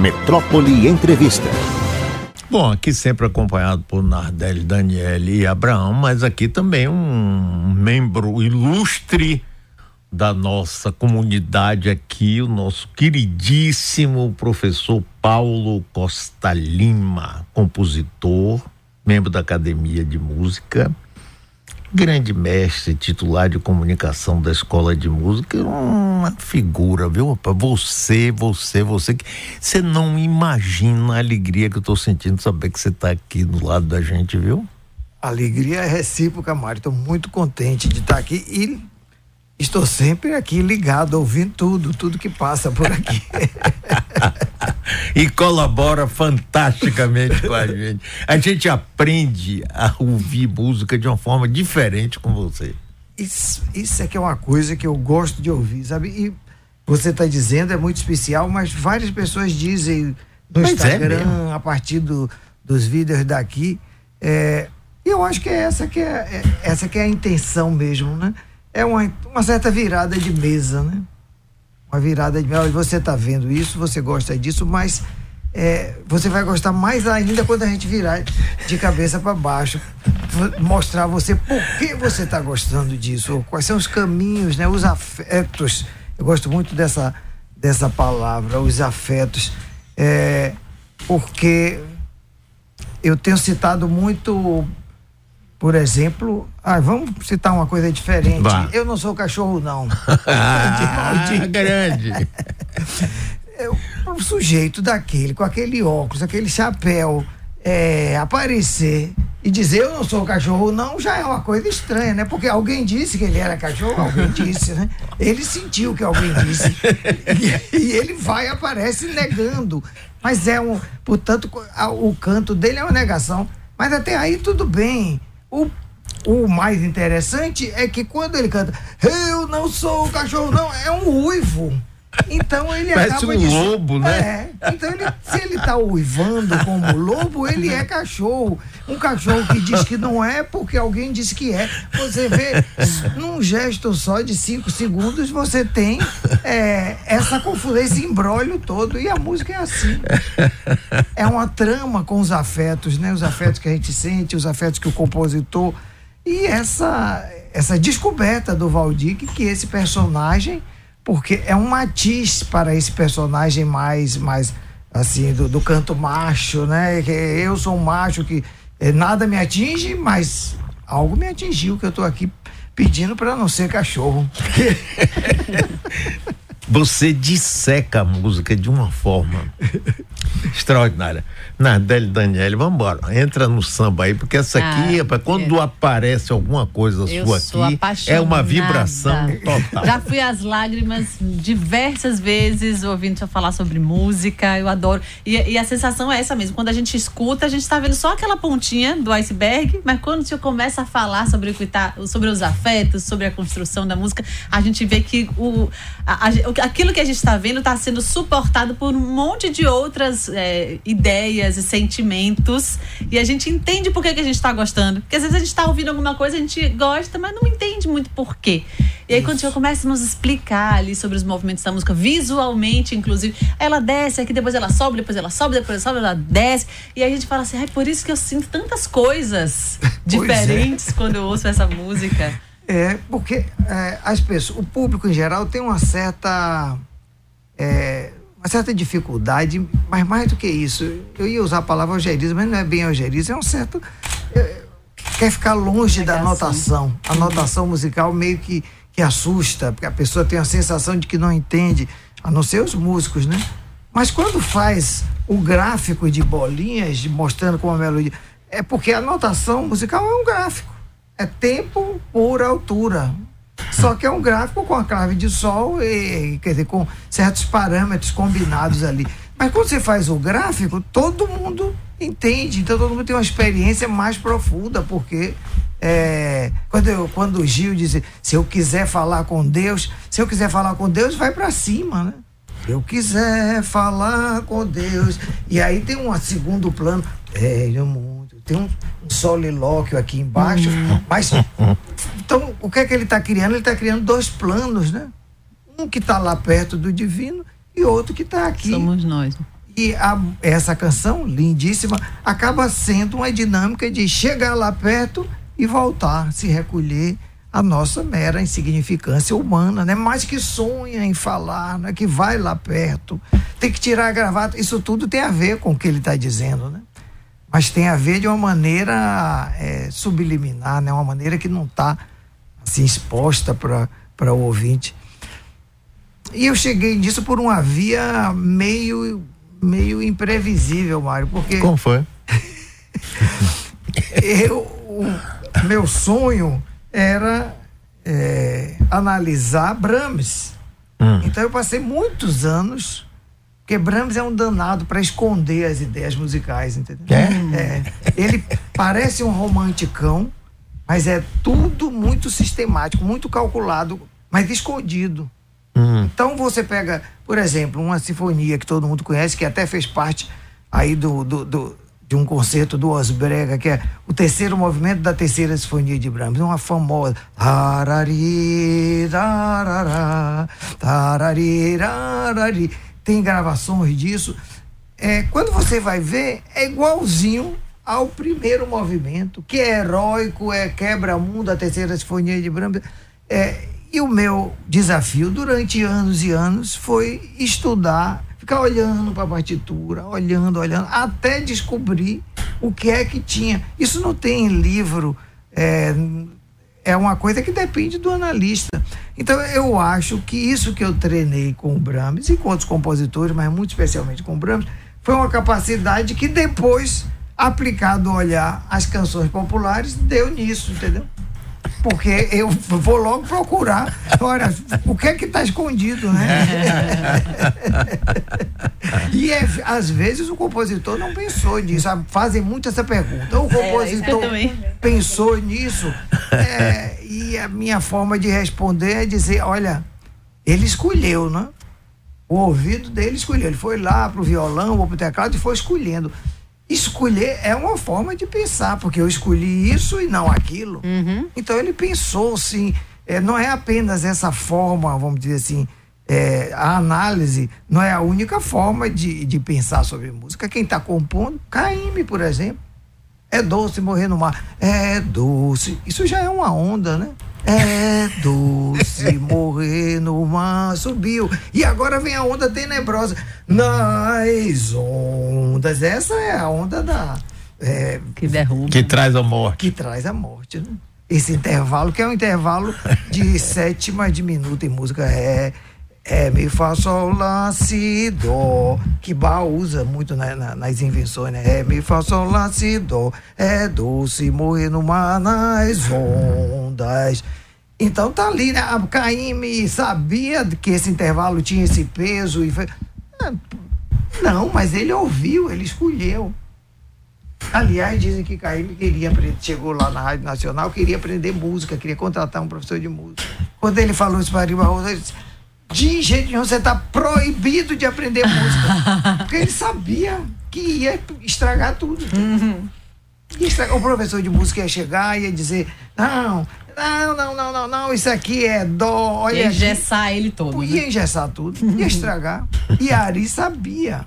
Metrópole Entrevista. Bom, aqui sempre acompanhado por Nardelli, Daniel e Abraão, mas aqui também um membro ilustre da nossa comunidade aqui, o nosso queridíssimo professor Paulo Costa Lima, compositor, membro da Academia de Música, grande mestre titular de comunicação da Escola de Música, uma figura, viu? Você, você, você você não imagina a alegria que eu estou sentindo saber que você está aqui do lado da gente, viu? Alegria é recíproca, Mário. Estou muito contente de estar aqui e estou sempre aqui ligado, ouvindo tudo, tudo que passa por aqui. e colabora fantasticamente com a gente. A gente aprende a ouvir música de uma forma diferente com você. Isso, isso é que é uma coisa que eu gosto de ouvir, sabe? E você está dizendo é muito especial, mas várias pessoas dizem no mas é Instagram, é a partir do, dos vídeos daqui. É, e eu acho que é essa que é, é, essa que é a intenção mesmo, né? É uma, uma certa virada de mesa, né? Uma virada de mesa. Você está vendo isso, você gosta disso, mas é, você vai gostar mais ainda quando a gente virar de cabeça para baixo, mostrar você por que você está gostando disso, quais são os caminhos, né? Os afetos. Eu gosto muito dessa dessa palavra, os afetos, é, porque eu tenho citado muito por exemplo, ah, vamos citar uma coisa diferente. Bah. Eu não sou cachorro, não. ah, grande. Eu, um sujeito daquele, com aquele óculos, aquele chapéu, é, aparecer e dizer eu não sou cachorro, não, já é uma coisa estranha, né? Porque alguém disse que ele era cachorro, alguém disse, né? Ele sentiu que alguém disse. E, e ele vai e aparece negando. Mas é um. Portanto, o canto dele é uma negação. Mas até aí tudo bem. O, o mais interessante é que quando ele canta, eu não sou o cachorro, não, é um uivo. Então ele Parece acaba um de... lobo, né? É. Então ele, se ele está uivando como lobo, ele é cachorro. Um cachorro que diz que não é porque alguém disse que é. Você vê, num gesto só de cinco segundos, você tem é, essa confusão, esse embrólio todo. E a música é assim. É uma trama com os afetos, né? Os afetos que a gente sente, os afetos que o compositor. E essa, essa descoberta do Valdir que esse personagem porque é um matiz para esse personagem mais, mais assim, do, do canto macho, né? Eu sou um macho que eh, nada me atinge, mas algo me atingiu que eu estou aqui pedindo para não ser cachorro. Você disseca a música de uma forma extraordinária. Nardelli Daniele, vamos embora. Entra no samba aí, porque essa aqui, ah, quando é. aparece alguma coisa sua aqui, é uma vibração total. Já fui às lágrimas diversas vezes ouvindo você falar sobre música, eu adoro. E, e, a sensação é essa mesmo. Quando a gente escuta, a gente está vendo só aquela pontinha do iceberg, mas quando você começa a falar sobre, o que tá, sobre os afetos, sobre a construção da música, a gente vê que o, a, a, aquilo que a gente está vendo está sendo suportado por um monte de outras é, ideias e sentimentos e a gente entende por que, que a gente está gostando. Porque às vezes a gente está ouvindo alguma coisa, a gente gosta, mas não entende muito por quê. E aí, Isso. quando você começa a nos explicar ali sobre os movimentos da música, visualmente, inclusive, ela desce aqui, depois ela sobe, depois ela sobe, depois ela sobe, ela desce. E aí a gente fala assim, é por isso que eu sinto tantas coisas é. diferentes é. quando eu ouço essa música. É, porque é, as pessoas, o público em geral tem uma certa. É, uma certa dificuldade, mas mais do que isso, eu ia usar a palavra algeriza, mas não é bem algeriza, é um certo. É, quer ficar longe da notação. A notação musical meio que, que assusta, porque a pessoa tem a sensação de que não entende, a não ser os músicos, né? Mas quando faz o gráfico de bolinhas, mostrando como a melodia. É porque a notação musical é um gráfico. É tempo por altura. Só que é um gráfico com a clave de sol e, quer dizer, com certos parâmetros combinados ali. Mas quando você faz o gráfico, todo mundo entende, então todo mundo tem uma experiência mais profunda, porque é, quando, eu, quando o Gil diz, se eu quiser falar com Deus, se eu quiser falar com Deus, vai para cima, né? Eu quiser falar com Deus. E aí tem um segundo plano. É, muito. Tem um, um solilóquio aqui embaixo, uhum. mas então, o que é que ele está criando? Ele está criando dois planos, né? Um que está lá perto do divino e outro que está aqui. Somos nós. E a, essa canção, lindíssima, acaba sendo uma dinâmica de chegar lá perto e voltar, se recolher a nossa mera insignificância humana, né? Mais que sonha em falar, né? Que vai lá perto, tem que tirar a gravata. Isso tudo tem a ver com o que ele está dizendo, né? Mas tem a ver de uma maneira é, subliminar, né? Uma maneira que não está assim exposta para o ouvinte. E eu cheguei nisso por uma via meio meio imprevisível, Mário, porque como foi? eu o meu sonho era é, analisar Brahms. Hum. Então eu passei muitos anos, porque Brahms é um danado para esconder as ideias musicais, entendeu? É? é? Ele parece um romanticão, mas é tudo muito sistemático, muito calculado, mas escondido. Hum. Então você pega, por exemplo, uma sinfonia que todo mundo conhece, que até fez parte aí do, do, do de um concerto do Osbrega, que é o terceiro movimento da terceira sinfonia de Brahms, uma famosa. Tem gravações disso. É, quando você vai ver, é igualzinho ao primeiro movimento, que é heróico, é quebra-mundo, a terceira sinfonia de Brahms. É, e o meu desafio durante anos e anos foi estudar ficar olhando para a partitura, olhando, olhando, até descobrir o que é que tinha. Isso não tem em livro, é, é uma coisa que depende do analista. Então eu acho que isso que eu treinei com o Brahms e com outros compositores, mas muito especialmente com o Brahms, foi uma capacidade que depois, aplicado olhar as canções populares, deu nisso, entendeu? Porque eu vou logo procurar. Olha, o que é que está escondido, né? e é, às vezes o compositor não pensou nisso. Fazem muito essa pergunta. O é, compositor é, pensou nisso. É, e a minha forma de responder é dizer: olha, ele escolheu, né? O ouvido dele escolheu. Ele foi lá para o violão ou para o teclado e foi escolhendo escolher é uma forma de pensar, porque eu escolhi isso e não aquilo. Uhum. Então ele pensou, sim, é, não é apenas essa forma, vamos dizer assim, é, a análise não é a única forma de, de pensar sobre música. Quem está compondo, Caíme, por exemplo, é doce morrer no mar. É doce. Isso já é uma onda, né? É doce morrer no mar. Subiu. E agora vem a onda tenebrosa. Nas ondas. Essa é a onda da. É, que derruba. Que traz a morte. Que traz a morte, né? Esse intervalo, que é um intervalo de sétima de minuto em música. É. É, mi, fá, sol, lá, si, dó. Que Bach usa muito na, na, nas invenções, né? É, mi, fá, sol, lá, si, dó. É doce morrer no mar nas ondas. Então tá ali, né? A Caíme sabia que esse intervalo tinha esse peso e foi... Ah, não, mas ele ouviu, ele escolheu. Aliás, dizem que Caíme queria aprender, chegou lá na Rádio Nacional, queria aprender música, queria contratar um professor de música. Quando ele falou isso para Barroso, ele disse, de jeito nenhum, você está proibido de aprender música. Porque ele sabia que ia estragar tudo. Uhum. Estragar. O professor de música ia chegar e ia dizer: não, não, não, não, não, não, isso aqui é dó. Olha ia engessar ele todo. Ia né? engessar tudo, ia estragar. E a Ari sabia.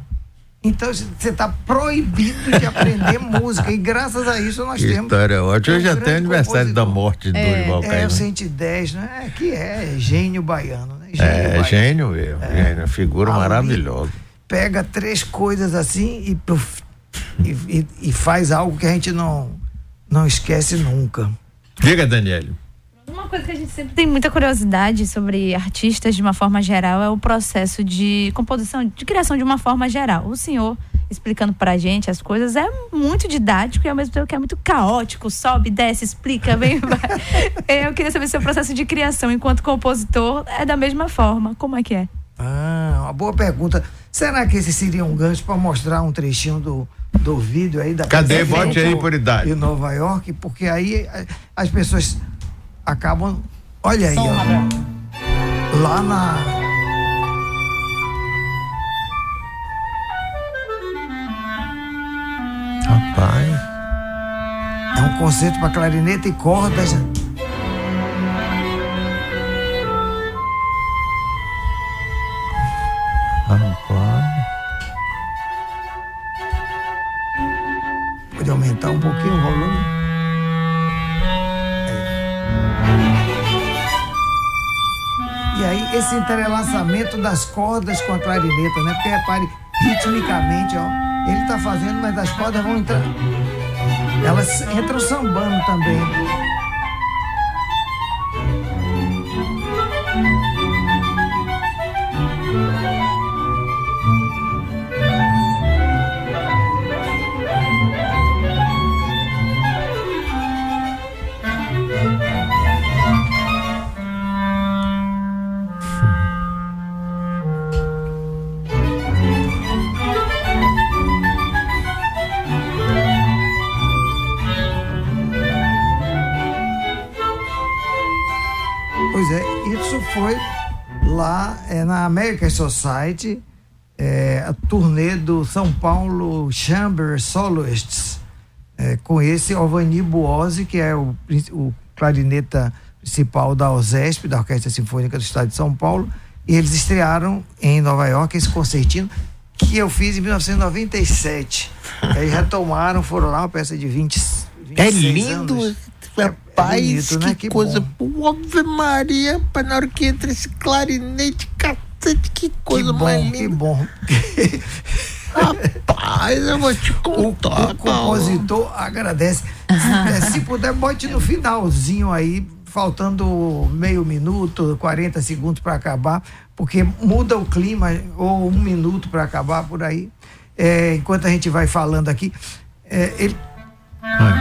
Então você está proibido de aprender música e graças a isso nós que temos. História ótima. Hoje já tem aniversário da morte de é, Dorival É, o 110, né? É, que é gênio baiano, né? Gênio é, baiano. gênio mesmo. É. Gênio, figura maravilhosa. Pega três coisas assim e, puff, e, e, e, faz algo que a gente não, não esquece nunca. Diga, Daniele. Uma coisa que a gente sempre tem muita curiosidade sobre artistas de uma forma geral é o processo de composição, de criação de uma forma geral. O senhor explicando pra gente as coisas é muito didático e ao mesmo tempo que é muito caótico, sobe, desce, explica, vem, vai. Eu queria saber se o processo de criação enquanto compositor é da mesma forma. Como é que é? Ah, uma boa pergunta. Será que esse seria um gancho para mostrar um trechinho do, do vídeo aí da Cadê? Bote aí por idade. Em Nova York, porque aí as pessoas acabam. Olha aí, ó. Lá na. Rapaz. É um concerto para clarineta e cordas. Rapaz. aumentar um pouquinho o volume. É. E aí, esse entrelaçamento das cordas com a clarineta, né? Porque repare, ritmicamente, ó, ele tá fazendo, mas as cordas vão entrar. Elas entram sambando também. American Society, é, a turnê do São Paulo Chamber Soloists, é, com esse Alvani Buozzi, que é o, o clarineta principal da OSESP, da Orquestra Sinfônica do Estado de São Paulo, e eles estrearam em Nova York esse concertino que eu fiz em 1997. aí retomaram, foram lá, uma peça de 20, 26 É lindo, anos. rapaz, é bonito, que, né? Que coisa. bom. Ave Maria, rapaz, na hora que entra esse clarinete, cacete, que coisa que bom, mais que linda. bom. Rapaz, eu vou te O, contar, o compositor agradece. Se, se puder, bote no finalzinho aí, faltando meio minuto, 40 segundos para acabar, porque muda o clima, ou um minuto para acabar por aí. É, enquanto a gente vai falando aqui, é, ele, Paulo.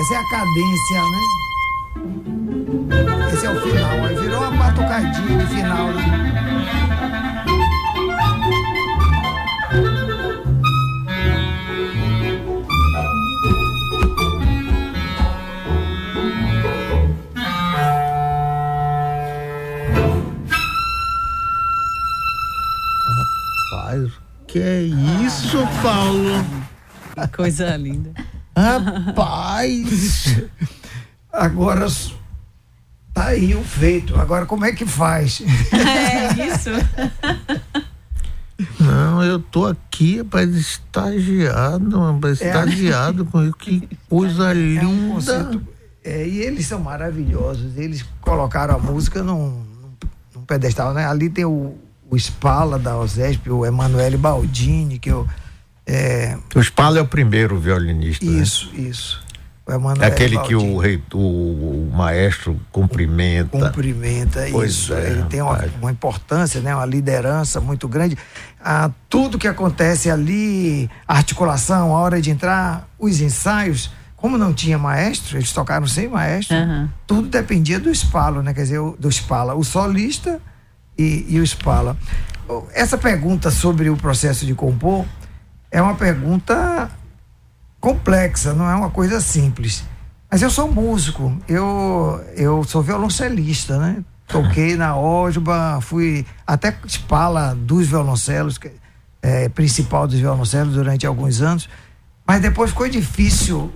essa é a cadência, né? Esse é o final. Aí virou uma batucadinha de final, né? Rapaz, que é isso, Paulo? Que coisa linda. Rapaz! Agora aí o feito. Agora como é que faz? É isso. Não, eu tô aqui, rapaz, estagiado, rapaz, É. estagiado com isso. Que coisa linda. É um conceito. é, e eles são maravilhosos. Eles colocaram a música num, num, num pedestal, né? Ali tem o, o Spala da OSESP, o Emanuele Baldini, que eu. É, O Spala é o primeiro violinista. né? isso, isso. O É aquele que o, rei, o, o maestro cumprimenta. cumprimenta Pois isso. é, Ele tem uma, uma importância, né? uma liderança muito grande. Ah, tudo que acontece ali, a articulação, a hora de entrar, os ensaios, como não tinha maestro, eles tocaram sem maestro, Aham. tudo dependia do espalo, né? Quer dizer, o- do Spala, o solista e, e o Spala. O- Essa pergunta sobre o processo de compor é uma pergunta complexa, não é uma coisa simples. Mas eu sou músico, eu, eu sou violoncelista, né? Toquei na Osba, fui até Spala dos violoncelos, é, principal dos violoncelos durante alguns anos. Mas depois ficou difícil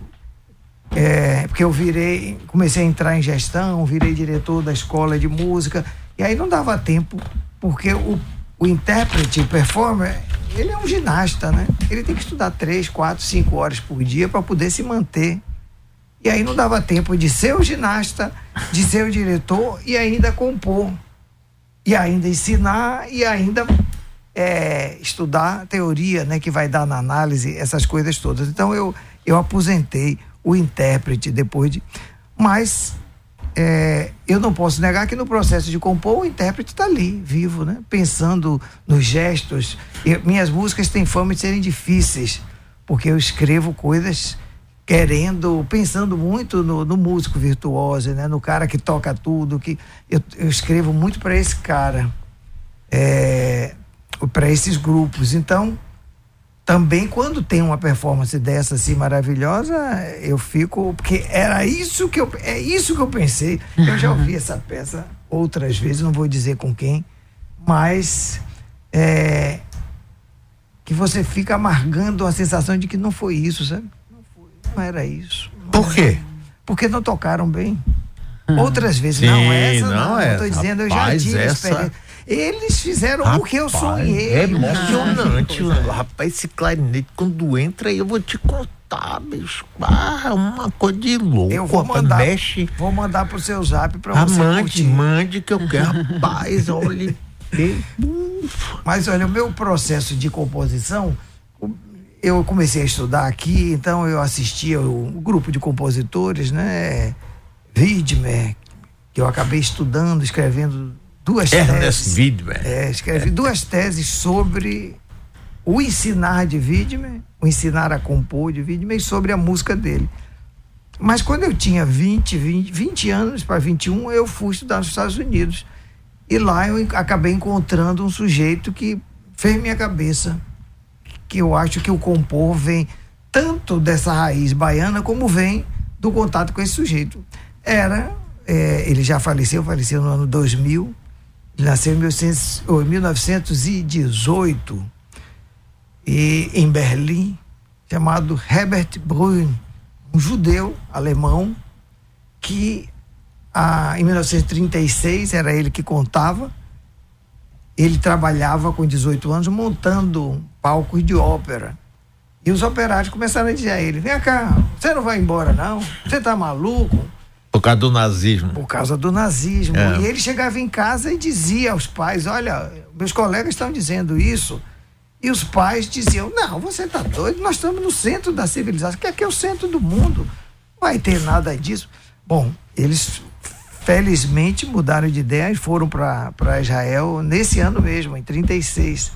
é, porque eu virei, comecei a entrar em gestão, virei diretor da escola de música, e aí não dava tempo, porque o, o intérprete, o performer, ele é um ginasta, né? Ele tem que estudar três, quatro, cinco horas por dia para poder se manter. E aí não dava tempo de ser o ginasta, de ser o diretor e ainda compor, e ainda ensinar e ainda é, estudar teoria, né, que vai dar na análise essas coisas todas. Então eu eu aposentei o intérprete depois de, mas é, eu não posso negar que no processo de compor o intérprete está ali, vivo, né, pensando nos gestos. E minhas músicas têm fama de serem difíceis, porque eu escrevo coisas querendo, pensando muito no, no músico virtuoso, né, no cara que toca tudo, que eu, eu escrevo muito para esse cara é, para esses grupos. Então, também quando tem uma performance dessa assim maravilhosa, eu fico porque era isso que eu é isso que eu pensei. Eu já ouvi essa peça outras vezes, não vou dizer com quem, mas é, que você fica amargando a sensação de que não foi isso, sabe? Não foi, não era isso. não Por era- quê? Porque não tocaram bem. Outras vezes, Sim, não, essa não não, é. eu tô dizendo, eu já Rapaz, tive essa- experiência. Eles fizeram Rapaz, porque eu sonhei. É emocionante, rapaz. Esse clarinete, quando entra aí, eu vou te contar, bicho. Ah, é uma coisa de louco. Eu vou rapaz, mandar, mexe. vou mandar pro seu zap pra Ah, você mande, curtir. mande que eu quero. Rapaz, olha. Mas olha, o meu processo de composição, o- eu comecei a estudar aqui, então eu assistia o, o grupo de compositores, né? Widmer, que eu acabei estudando, escrevendo duas Ernest teses. Widmer. É, escrevi duas teses sobre o ensinar de Widmer, o ensinar a compor de Widmer e sobre a música dele. Mas quando eu tinha 20, 20, 20 anos para 21, eu fui estudar nos Estados Unidos. E lá eu acabei encontrando um sujeito que fez minha cabeça. Que eu acho que o compor vem tanto dessa raiz baiana como vem do contato com esse sujeito. Era, é, ele já faleceu, faleceu no ano 2000. Nasceu em 1900 ou em 1918 e em Berlim, chamado Herbert Brun, um judeu alemão que ah, em 1936 era ele que contava. Ele trabalhava com 18 anos montando palcos de ópera. E os operários começaram a dizer a ele: Vem cá, você não vai embora, não? Você tá maluco? Por causa do nazismo. Por causa do nazismo. É. E ele chegava em casa e dizia aos pais: Olha, meus colegas estão dizendo isso. E os pais diziam: Não, você está doido, nós estamos no centro da civilização, que aqui é o centro do mundo. Não vai ter nada disso. Bom, eles felizmente mudaram de ideia e foram para Israel nesse ano mesmo, em 36.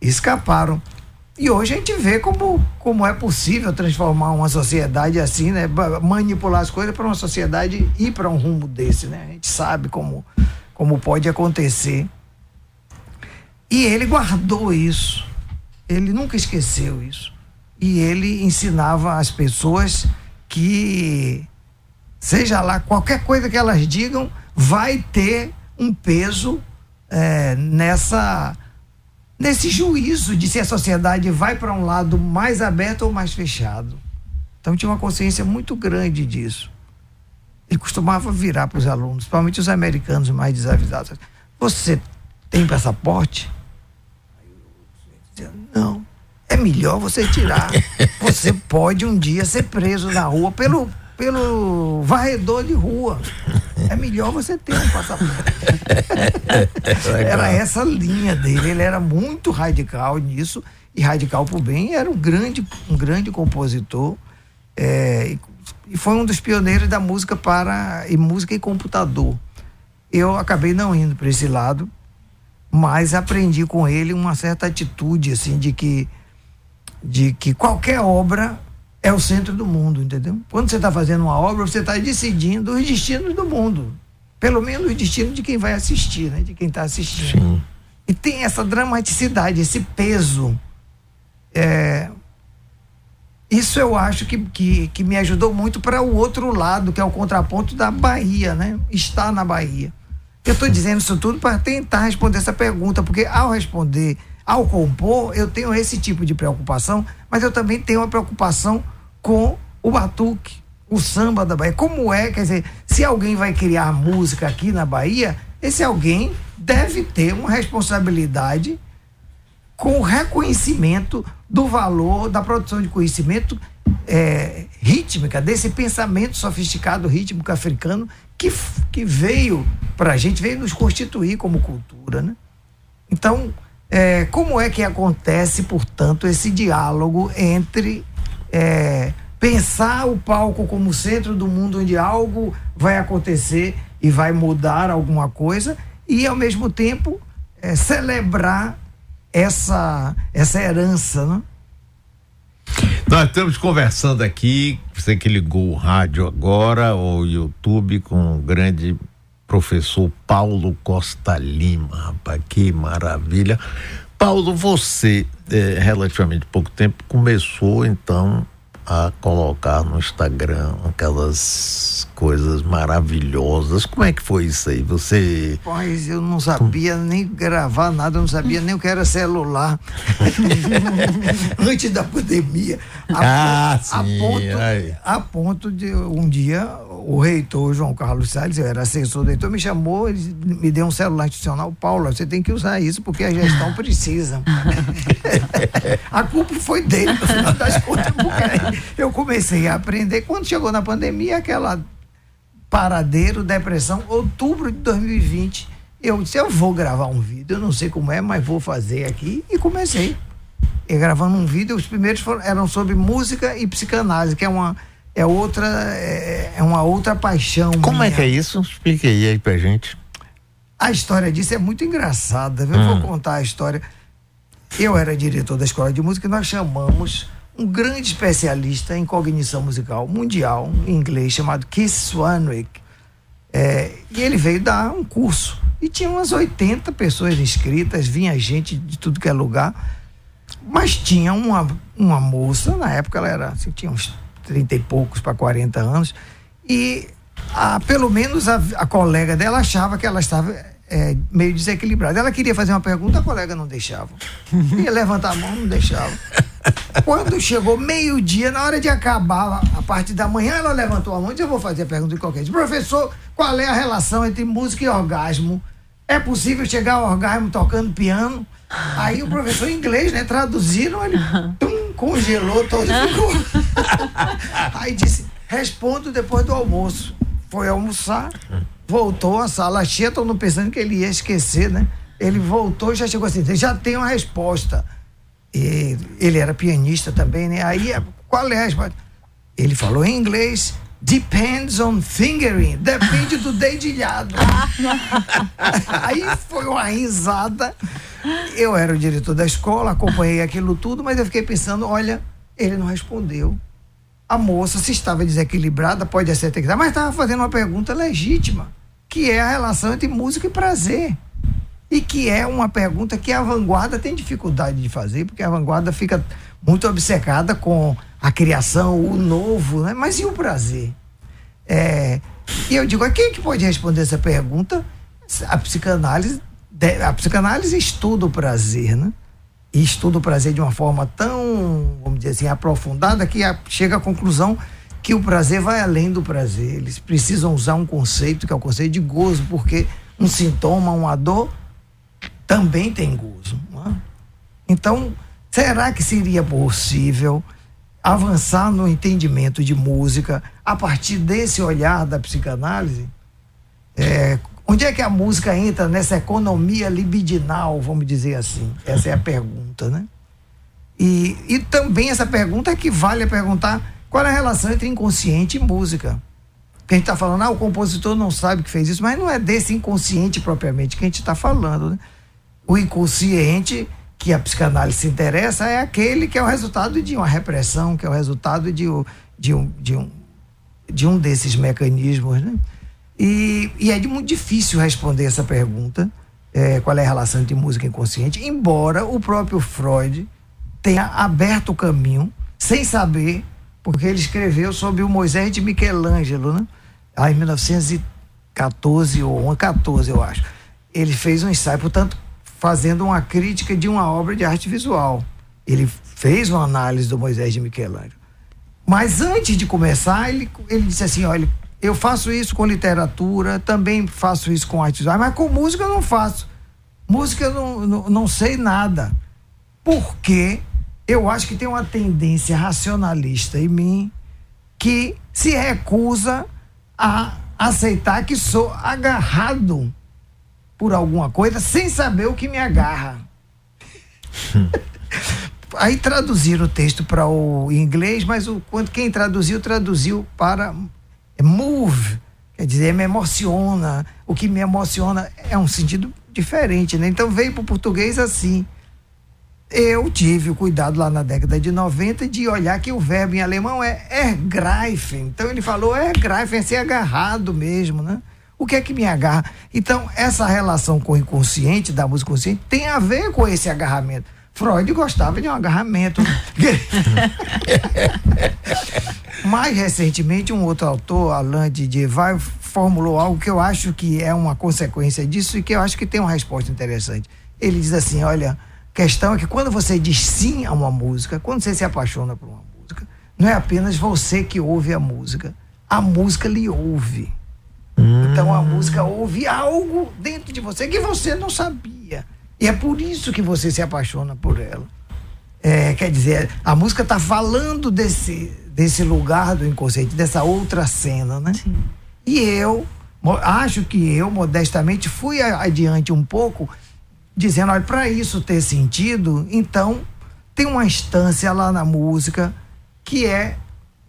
Escaparam. E hoje a gente vê como, como é possível transformar uma sociedade assim, né? Manipular as coisas para uma sociedade ir para um rumo desse, né? A gente sabe como, como pode acontecer. E ele guardou isso. Ele nunca esqueceu isso. E ele ensinava às pessoas que, seja lá, qualquer coisa que elas digam, vai ter um peso eh, nessa nesse juízo de se a sociedade vai para um lado mais aberto ou mais fechado. Então tinha uma consciência muito grande disso. Ele costumava virar para os alunos, principalmente os americanos mais desavisados. Você tem passaporte? Não. É melhor você tirar. Você pode um dia ser preso na rua pelo, pelo varredor de rua. É melhor você ter um passaporte. Era essa linha dele, ele era muito radical nisso, e radical por bem, era um grande, um grande compositor. é, e- foi um dos pioneiros da música para e música e computador. Eu acabei não indo para esse lado, mas aprendi com ele uma certa atitude assim de que de que qualquer obra é o centro do mundo, entendeu? Quando você está fazendo uma obra, você está decidindo os destinos do mundo. Pelo menos o destino de quem vai assistir, né? De quem está assistindo. Sim. E tem essa dramaticidade, esse peso. É, Isso eu acho que, que, que me ajudou muito para o outro lado, que é o contraponto da Bahia, né? Estar na Bahia. Eu estou dizendo isso tudo para tentar responder essa pergunta, porque ao responder, ao compor, eu tenho esse tipo de preocupação, mas eu também tenho uma preocupação com o batuque, o samba da Bahia. Como é, quer dizer, se alguém vai criar música aqui na Bahia, esse alguém deve ter uma responsabilidade com o reconhecimento do valor da produção de conhecimento é, rítmica, desse pensamento sofisticado rítmico africano que, que veio para a gente, veio nos constituir como cultura. Né? Então, é, como é que acontece, portanto, esse diálogo entre é, pensar o palco como centro do mundo onde algo vai acontecer e vai mudar alguma coisa e, ao mesmo tempo, é, celebrar essa, essa herança, né? Nós estamos conversando aqui, você que ligou o rádio agora, ou o YouTube, com o grande professor Paulo Costa Lima, rapaz, que maravilha. Paulo, você, eh, relativamente pouco tempo, começou então a colocar no Instagram aquelas coisas maravilhosas. Como é que foi isso aí? Você. Pois eu não sabia nem gravar nada, eu não sabia nem o que era celular. Antes da pandemia. A, Ah, po- a sim, ponto, aí. a ponto de um dia o reitor João Carlos Salles, eu era assessor do reitor, me chamou, ele me deu um celular institucional, Paulo, você tem que usar isso porque a gestão precisa. a culpa foi dele, no final das contas, porque eu comecei a aprender. Quando chegou na pandemia, aquela paradeiro, depressão, outubro de 2020, eu disse, eu vou gravar um vídeo, eu não sei como é, mas vou fazer aqui, e comecei. E gravando um vídeo, os primeiros foram, eram sobre música e psicanálise, que é uma é outra é, é uma outra paixão. Como minha. é que é isso? Explique aí, aí pra gente. A história disso é muito engraçada. Eu hum. vou contar a história. Eu era diretor da escola de música e nós chamamos um grande especialista em cognição musical mundial, em inglês, chamado Keith Swanwick. É, e ele veio dar um curso. E tinha umas 80 pessoas inscritas, vinha gente de tudo que é lugar. Mas tinha uma, uma moça, na época ela era, assim, tinha uns 30 e poucos para 40 anos, e a, pelo menos a, a, colega dela achava que ela estava é, meio desequilibrada. Ela queria fazer uma pergunta, a colega não deixava. Ia levantar a mão, não deixava. Quando chegou meio-dia, na hora de acabar a parte da manhã, ela levantou a mão e disse: Eu vou fazer a pergunta de qualquer jeito. Professor, qual é a relação entre música e orgasmo? É possível chegar ao orgasmo tocando piano? Aí o professor em inglês, né, traduziram, ele tum, congelou todo ficou. Aí disse: respondo depois do almoço. Foi almoçar, voltou à sala cheia, todo mundo pensando que ele ia esquecer, né? Ele voltou e já chegou assim: já tem uma resposta. E ele era pianista também, né? Aí, qual é a resposta? Ele falou em inglês, Depends on fingering. Depende do dedilhado. Aí foi uma risada. Eu era o diretor da escola, acompanhei aquilo tudo, mas eu fiquei pensando: olha, ele não respondeu. A moça, se estava desequilibrada, pode ser que mas estava fazendo uma pergunta legítima, que é a relação entre música e prazer. E que é uma pergunta que a vanguarda tem dificuldade de fazer, porque a vanguarda fica muito obcecada com a criação, o novo, né? mas e o prazer? É, e eu digo, quem que pode responder essa pergunta? A psicanálise, a psicanálise estuda o prazer, né? E estuda o prazer de uma forma tão, vamos dizer assim, aprofundada que chega à conclusão que o prazer vai além do prazer. Eles precisam usar um conceito que é o conceito de gozo, porque um sintoma, uma dor, também tem gozo. É? Então, será que seria possível avançar no entendimento de música a partir desse olhar da psicanálise? É, onde é que a música entra nessa economia libidinal, vamos dizer assim? Essa é a pergunta, né? E, e também essa pergunta equivale a perguntar qual é a relação entre inconsciente e música. Porque a gente está falando, ah, o compositor não sabe que fez isso, mas não é desse inconsciente propriamente que a gente está falando, né? O inconsciente que a psicanálise se interessa é aquele que é o resultado de uma repressão, que é o resultado de, de, um, de, um, de um desses mecanismos. Né? E, e é de muito difícil responder essa pergunta, é, qual é a relação entre música e inconsciente, embora o próprio Freud tenha aberto o caminho, sem saber, porque ele escreveu sobre o Moisés de Michelangelo, né? Em 1914 ou 14, eu acho. Ele fez um ensaio, portanto, fazendo uma crítica de uma obra de arte visual. Ele fez uma análise do Moisés de Michelangelo. Mas antes de começar, ele, ele disse assim: olha, eu faço isso com literatura, também faço isso com arte visual, mas com música eu não faço. Música eu não, não, não sei nada. Porque eu acho que tem uma tendência racionalista em mim que se recusa a aceitar que sou agarrado por alguma coisa sem saber o que me agarra. Aí traduziram o texto para o inglês, mas o, quando quem traduziu, traduziu para move, quer dizer, me emociona. O que me emociona é um sentido diferente, né? Então veio para o português assim. Eu tive o cuidado lá na década de 90 de olhar que o verbo em alemão é ergreifen. Então ele falou ergreifen, é ser agarrado mesmo, né? O que é que me agarra? Então, essa relação com o inconsciente, da música consciente, tem a ver com esse agarramento. Freud gostava de um agarramento. Mais recentemente, um outro autor, Alain Didier, formulou algo que eu acho que é uma consequência disso e que eu acho que tem uma resposta interessante. Ele diz assim: olha, a questão é que quando você diz sim a uma música, quando você se apaixona por uma música, não é apenas você que ouve a música, a música lhe ouve. Hum. Então a música ouve algo dentro de você que você não sabia. E é por isso que você se apaixona por ela. É, quer dizer, a música está falando desse, desse lugar do inconsciente, dessa outra cena, né? Sim. E eu acho que eu, modestamente, fui adiante um pouco, dizendo: olha, para isso ter sentido, então tem uma instância lá na música que é,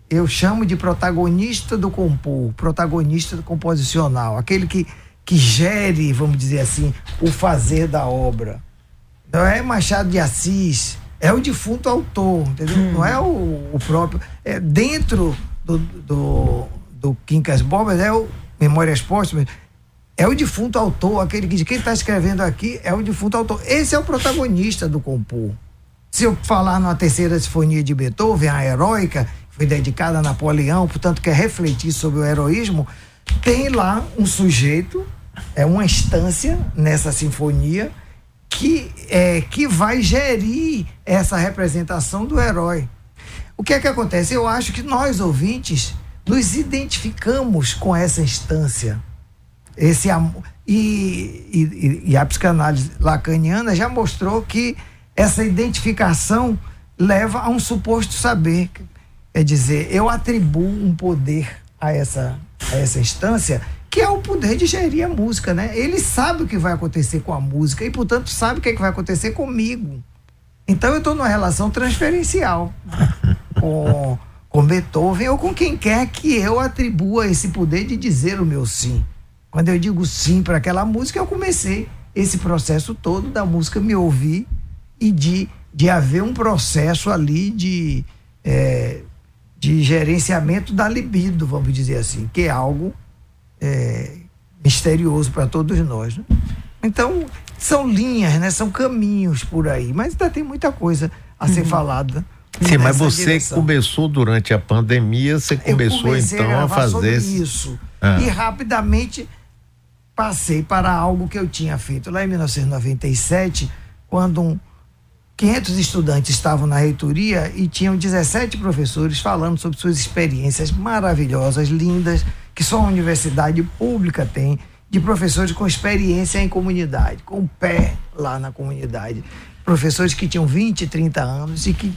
eu chamo de protagonista do compor, protagonista do composicional, aquele que, que gere, vamos dizer assim, o fazer da obra. Não é Machado de Assis, é o defunto autor, entendeu? Hum. Não é o, o, próprio. É dentro do, do, do Quincas Bobas, é o Memórias Póstumas, é o defunto autor, aquele que quem está escrevendo aqui é o defunto autor. Esse é o protagonista do compor. Se eu falar na terceira sinfonia de Beethoven, a heróica, foi dedicada a Napoleão, portanto quer refletir sobre o heroísmo, tem lá um sujeito, é uma instância nessa sinfonia que é que vai gerir essa representação do herói. O que é que acontece? Eu acho que nós ouvintes nos identificamos com essa instância. Esse amor. E, e, e a psicanálise lacaniana já mostrou que essa identificação leva a um suposto saber. É dizer, eu atribuo um poder a essa, a essa instância que é o poder de gerir a música, né? Ele sabe o que vai acontecer com a música e, portanto, sabe o que, é que vai acontecer comigo. Então, eu estou numa relação transferencial com com Beethoven ou com quem quer que eu atribua esse poder de dizer o meu sim. Quando eu digo sim para aquela música, eu comecei esse processo todo da música me ouvir e de, de haver um processo ali de, é, de gerenciamento da libido, vamos dizer assim, que é algo é, misterioso para todos nós. Né? Então, são linhas, né? são caminhos por aí, mas ainda tem muita coisa a ser uhum. falada Sim, mas você direção. começou durante a pandemia, você começou então a, a fazer isso. Ah. E rapidamente passei para algo que eu tinha feito lá em 1997, quando um 500 estudantes estavam na reitoria e tinham 17 professores falando sobre suas experiências maravilhosas, lindas, que só a universidade pública tem, de professores com experiência em comunidade, com o pé lá na comunidade. Professores que tinham 20, 30 anos e que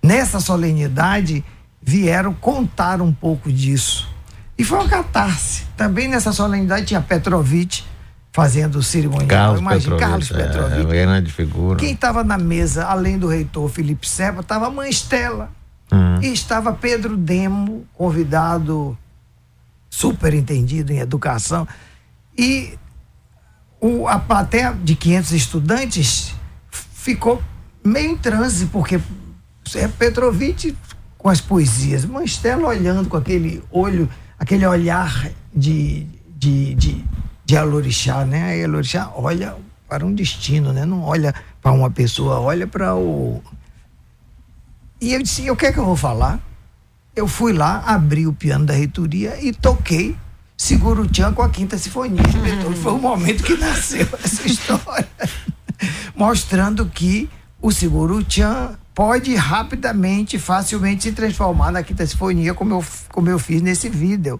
nessa solenidade, vieram contar um pouco disso. E foi uma catarse. Também nessa solenidade tinha Petrovic fazendo o cerimonial. Carlos Imagina, Petrovic, Carlos Petrovic. É, grande figura. Quem estava na mesa, além do reitor Felipe Serpa, estava a mãe Estela. Hum. E estava Pedro Demo, convidado super entendido em educação. E o, a plateia de 500 estudantes ficou meio em transe, porque é Petrovic com as poesias, Mastella olhando com aquele olho, aquele olhar de, de, de, de Alorixá, né? Aí Alorixá olha para um destino, né? Não olha para uma pessoa, olha para o. E eu disse: o que é que eu vou falar? Eu fui lá, abri o piano da reitoria e toquei Seguro Tchan com a Quinta Sinfonia. Hum. Foi o momento que nasceu essa história, mostrando que o Seguro Tchan pode rapidamente, facilmente se transformar na quinta sinfonia, como eu, como eu fiz nesse vídeo.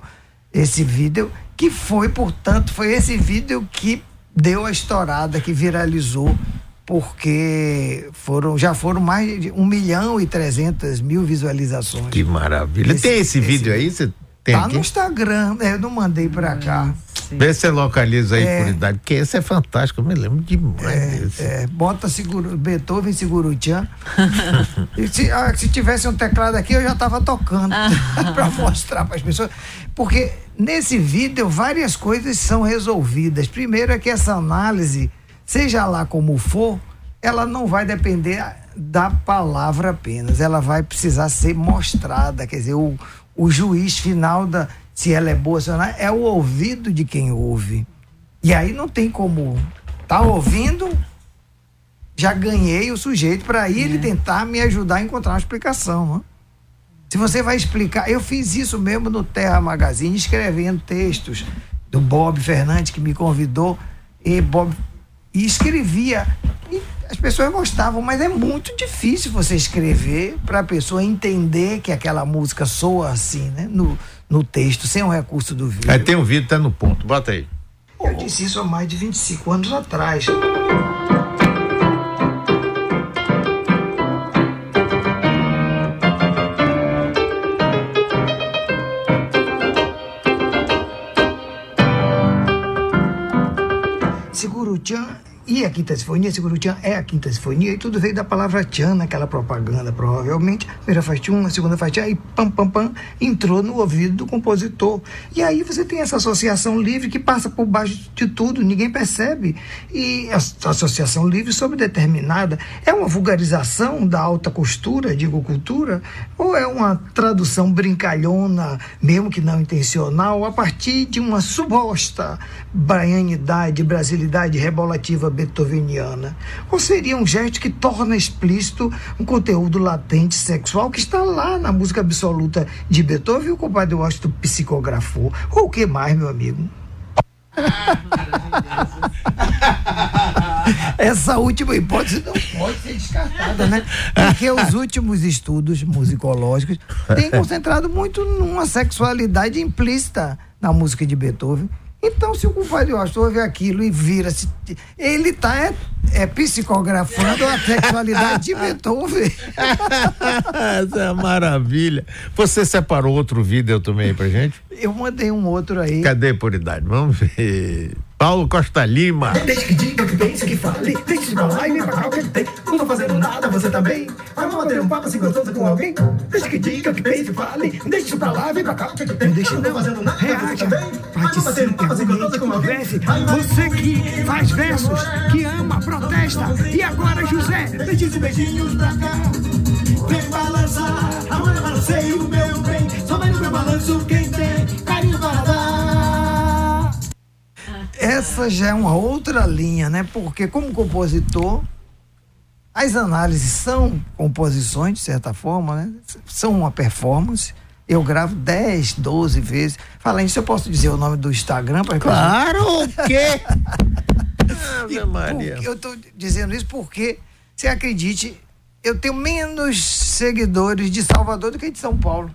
Esse vídeo que foi, portanto, foi esse vídeo que deu a estourada, que viralizou, porque foram, já foram mais de 1 milhão e 300 mil visualizações. Que maravilha. Esse, Tem esse, esse vídeo aí? Você tem tá aqui? no Instagram, eu não mandei para cá. Vê se você localiza aí é, por idade, porque esse é fantástico, eu me lembro demais é, desse. É, bota seguro, Beethoven Seguruchan. se, ah, se tivesse um teclado aqui, eu já estava tocando para mostrar para as pessoas. Porque nesse vídeo várias coisas são resolvidas. Primeiro é que essa análise, seja lá como for, ela não vai depender da palavra apenas, ela vai precisar ser mostrada, quer dizer, o, o juiz final da se ela é boa, se não é, é o ouvido de quem ouve. E aí não tem como. Tá ouvindo, já ganhei o sujeito para ele é. tentar me ajudar a encontrar uma explicação. Né? Se você vai explicar, eu fiz isso mesmo no Terra Magazine, escrevendo textos do Bob Fernandes que me convidou e Bob e escrevia e as pessoas gostavam, mas é muito difícil você escrever para a pessoa entender que aquela música soa assim, né? No, no texto, sem o recurso do vídeo. Aí tem um vídeo, tá no ponto. Bota aí. Eu disse isso há mais de 25 anos atrás. A Quinta Sinfonia, Seguro Tchan é a Quinta Sinfonia, e tudo veio da palavra Tchan naquela propaganda, provavelmente. A primeira faz Tchan, a segunda faz Tchan, e pam, pam, pam, entrou no ouvido do compositor. E aí você tem essa associação livre que passa por baixo de tudo, ninguém percebe. E essa associação livre sobre determinada é uma vulgarização da alta costura, digo cultura, ou é uma tradução brincalhona, mesmo que não intencional, a partir de uma suposta baianidade, brasilidade rebolativa beethoveniana? Ou seria um gesto que torna explícito um conteúdo latente sexual que está lá na música absoluta de Beethoven e o compadre Washington psicografou? Ou o que mais, meu amigo? Essa última hipótese não pode ser descartada, né? Porque os últimos estudos musicológicos têm concentrado muito numa sexualidade implícita na música de Beethoven então, se o compadre Washington ouve aquilo e vira-se, ele está é, é, psicografando a sexualidade de Beethoven. Essa é maravilha. Você separou outro vídeo também pra gente? Eu mandei um outro aí. Cadê por idade? Vamos ver. Paulo Costa Lima. Deixa que diga, que pense, que fale. Deixa de falar e vem pra cá o que tem. Não tô fazendo nada, você também. Vamos bater um papo assim gostoso com alguém. Deixa que diga, que pense, que fale. Deixa pra lá, vem pra cá o que tem. Deixa não tô fazendo nada, reaja. Participe, argumente, converse. Você que faz versos, que ama, protesta. E agora, José, esses beijinhos pra cá. Vem balançar, amanhã balancei o meu bem. Só vai no meu balanço quem tem carinho para dar. Essa já é uma outra linha, né? Porque como compositor, as análises são composições, de certa forma, né? São uma performance. Eu gravo 10, 12 vezes. Falando isso, eu posso dizer o nome do Instagram para Claro, o quê? Ave Maria. Eu estou dizendo isso porque, você acredite, eu tenho menos seguidores de Salvador do que de São Paulo.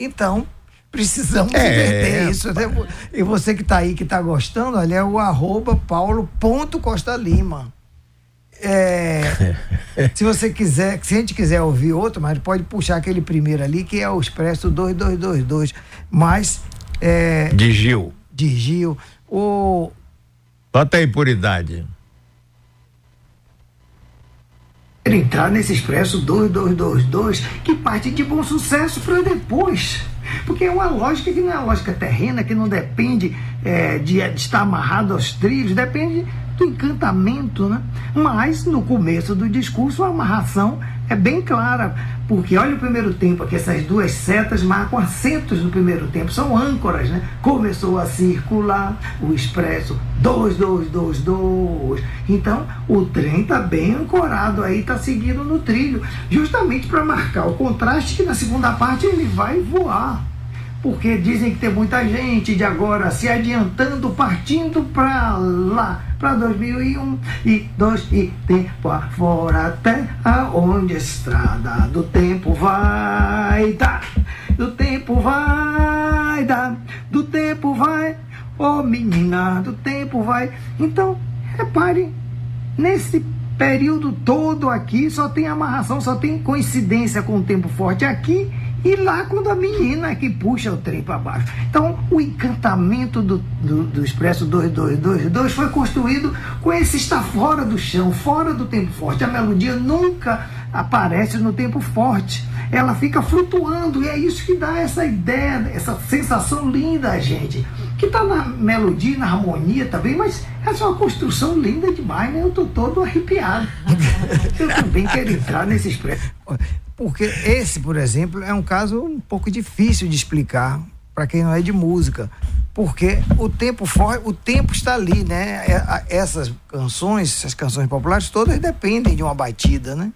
Então, precisamos É, inverter isso. né? E você que está aí, que está gostando, olha, é o arroba paulo.costa lima. É, se você quiser, se a gente quiser ouvir outro, mas pode puxar aquele primeiro ali, que é o Expresso 2222. Mas, é, De Gil. de Gil, o, Bota aí por idade. entrar nesse Expresso 2222 que parte de bom sucesso para depois. Porque é uma lógica que não é uma lógica terrena, que não depende é, de, de estar amarrado aos trilhos, depende do encantamento, né? Mas no começo do discurso a amarração é bem clara, porque olha o primeiro tempo aqui, essas duas setas marcam acentos no primeiro tempo, são âncoras, né? Começou a circular o expresso 2222. Então, o trem tá bem ancorado aí, tá seguindo no trilho, justamente para marcar o contraste que na segunda parte ele vai voar porque dizem que tem muita gente de agora se adiantando, partindo para lá, para 2001 e dois e tempo afora até aonde a estrada do tempo vai dar, do tempo vai dar, do tempo vai, ô menina, do tempo vai. Então, repare, nesse período todo aqui só tem amarração, só tem coincidência com o tempo forte aqui e lá quando a menina que puxa o trem para baixo. Então, o encantamento do, do, do Expresso 2222 foi construído com esse estar fora do chão, fora do tempo forte. A melodia nunca aparece no tempo forte. Ela fica flutuando e é isso que dá essa ideia, essa sensação linda gente. Que está na melodia, na harmonia também, mas essa é uma construção linda demais, né? Eu tô todo arrepiado. Eu também quero entrar nesse expresso. Porque esse, por exemplo, é um caso um pouco difícil de explicar para quem não é de música. Porque o tempo for, o tempo está ali, né? É, Essas canções, essas canções populares, todas dependem de uma batida, né?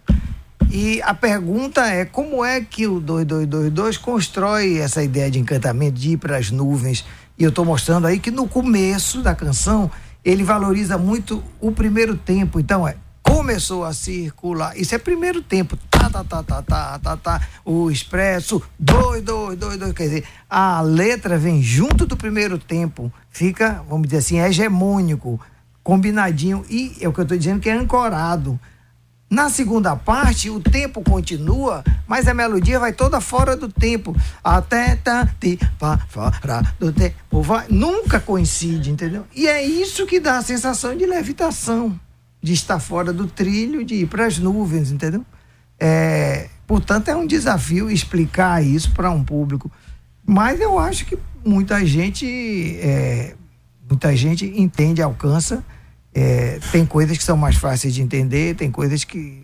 E a pergunta é como é que o 2222 constrói essa ideia de encantamento, de ir para as nuvens. E eu estou mostrando aí que no começo da canção ele valoriza muito o primeiro tempo. Então é começou a circular. Isso é primeiro tempo. Tá, tá, tá, tá, tá, tá, tá, o expresso, dois, dois, dois, dois. Quer dizer, a letra vem junto do primeiro tempo, fica, vamos dizer assim, hegemônico, combinadinho, e é o que eu estou dizendo que é ancorado. Na segunda parte, o tempo continua, mas a melodia vai toda fora do tempo. Até tanti, pa, fora do tempo. Vai, nunca coincide, entendeu? E é isso que dá a sensação de levitação, de estar fora do trilho, de ir para as nuvens, entendeu? É, portanto, é um desafio explicar isso para um público. Mas eu acho que muita gente, é, muita gente entende, alcança é, tem coisas que são mais fáceis de entender, tem coisas que,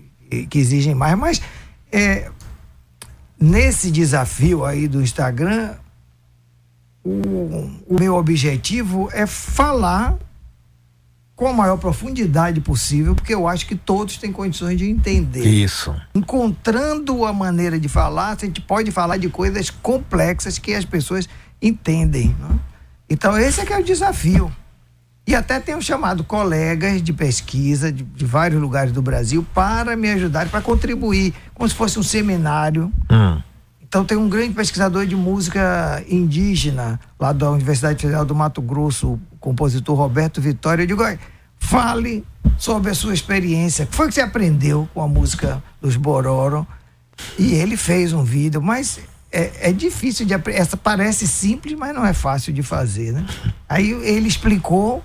que exigem mais, mas é, nesse desafio aí do Instagram, o, o meu objetivo é falar com a maior profundidade possível, porque eu acho que todos têm condições de entender. Isso. Encontrando a maneira de falar, a gente pode falar de coisas complexas que as pessoas entendem. Né? Então, esse é que é o desafio. E até tenho chamado colegas de pesquisa de, de vários lugares do Brasil para me ajudar, para contribuir, como se fosse um seminário. Hum. Então tem um grande pesquisador de música indígena lá da Universidade Federal do Mato Grosso, compositor Roberto Vitória. Eu digo, fale sobre a sua experiência. O que foi que você aprendeu com a música dos Bororo? E ele fez um vídeo, mas é, é difícil de aprender. Essa parece simples, mas não é fácil de fazer, né? Aí ele explicou